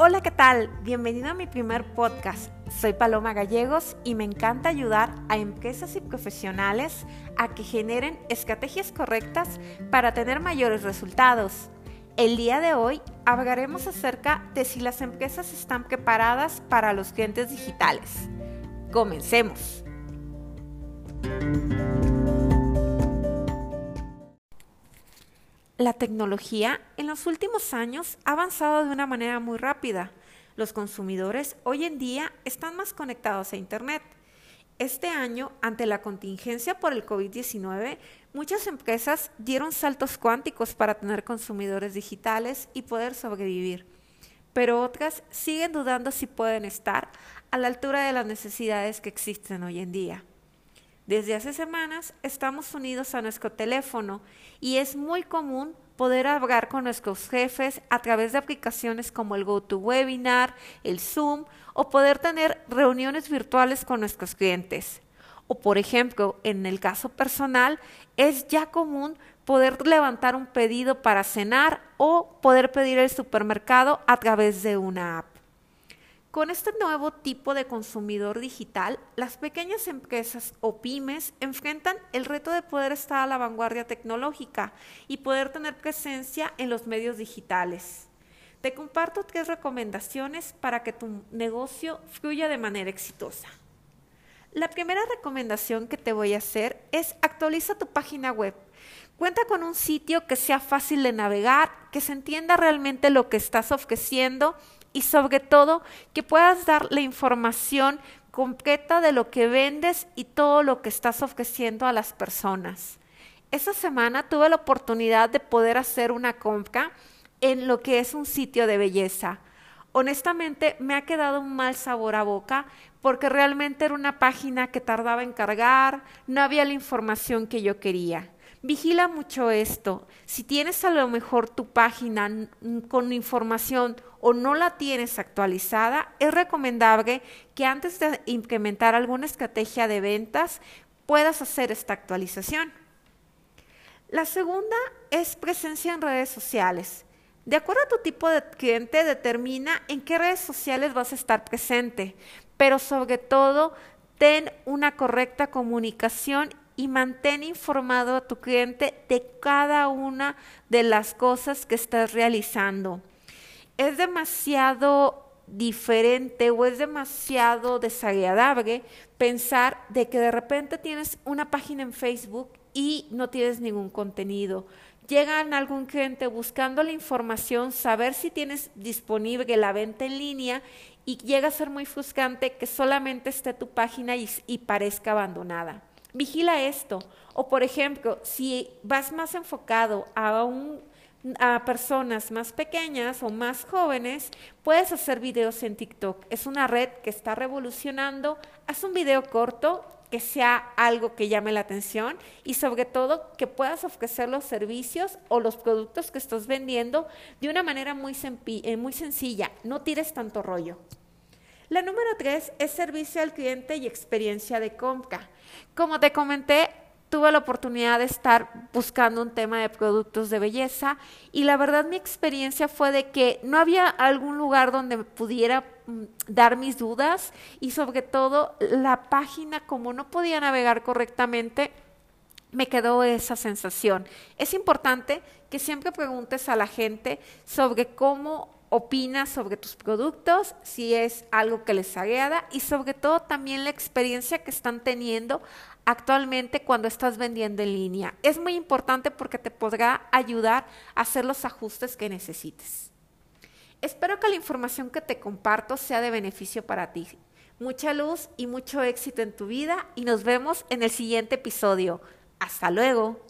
Hola, ¿qué tal? Bienvenido a mi primer podcast. Soy Paloma Gallegos y me encanta ayudar a empresas y profesionales a que generen estrategias correctas para tener mayores resultados. El día de hoy hablaremos acerca de si las empresas están preparadas para los clientes digitales. Comencemos. La tecnología en los últimos años ha avanzado de una manera muy rápida. Los consumidores hoy en día están más conectados a Internet. Este año, ante la contingencia por el COVID-19, muchas empresas dieron saltos cuánticos para tener consumidores digitales y poder sobrevivir, pero otras siguen dudando si pueden estar a la altura de las necesidades que existen hoy en día. Desde hace semanas estamos unidos a nuestro teléfono y es muy común poder hablar con nuestros jefes a través de aplicaciones como el GoToWebinar, el Zoom o poder tener reuniones virtuales con nuestros clientes. O por ejemplo, en el caso personal, es ya común poder levantar un pedido para cenar o poder pedir el supermercado a través de una app. Con este nuevo tipo de consumidor digital, las pequeñas empresas o pymes enfrentan el reto de poder estar a la vanguardia tecnológica y poder tener presencia en los medios digitales. Te comparto tres recomendaciones para que tu negocio fluya de manera exitosa. La primera recomendación que te voy a hacer es actualiza tu página web. Cuenta con un sitio que sea fácil de navegar, que se entienda realmente lo que estás ofreciendo y sobre todo que puedas dar la información completa de lo que vendes y todo lo que estás ofreciendo a las personas. Esta semana tuve la oportunidad de poder hacer una compra en lo que es un sitio de belleza. Honestamente me ha quedado un mal sabor a boca porque realmente era una página que tardaba en cargar, no había la información que yo quería. Vigila mucho esto. Si tienes a lo mejor tu página con información o no la tienes actualizada, es recomendable que antes de implementar alguna estrategia de ventas puedas hacer esta actualización. La segunda es presencia en redes sociales. De acuerdo a tu tipo de cliente, determina en qué redes sociales vas a estar presente, pero sobre todo ten una correcta comunicación y mantén informado a tu cliente de cada una de las cosas que estás realizando. Es demasiado diferente o es demasiado desagradable pensar de que de repente tienes una página en Facebook y no tienes ningún contenido. Llegan algún cliente buscando la información, saber si tienes disponible la venta en línea y llega a ser muy frustrante que solamente esté tu página y, y parezca abandonada. Vigila esto. O por ejemplo, si vas más enfocado a a personas más pequeñas o más jóvenes, puedes hacer videos en TikTok. Es una red que está revolucionando. Haz un video corto que sea algo que llame la atención y sobre todo que puedas ofrecer los servicios o los productos que estás vendiendo de una manera muy, eh, muy sencilla. No tires tanto rollo. La número tres es servicio al cliente y experiencia de compra. Como te comenté, tuve la oportunidad de estar buscando un tema de productos de belleza y la verdad mi experiencia fue de que no había algún lugar donde pudiera mm, dar mis dudas y sobre todo la página como no podía navegar correctamente me quedó esa sensación. Es importante que siempre preguntes a la gente sobre cómo opina sobre tus productos, si es algo que les agrada y sobre todo también la experiencia que están teniendo actualmente cuando estás vendiendo en línea. Es muy importante porque te podrá ayudar a hacer los ajustes que necesites. Espero que la información que te comparto sea de beneficio para ti. Mucha luz y mucho éxito en tu vida y nos vemos en el siguiente episodio. Hasta luego.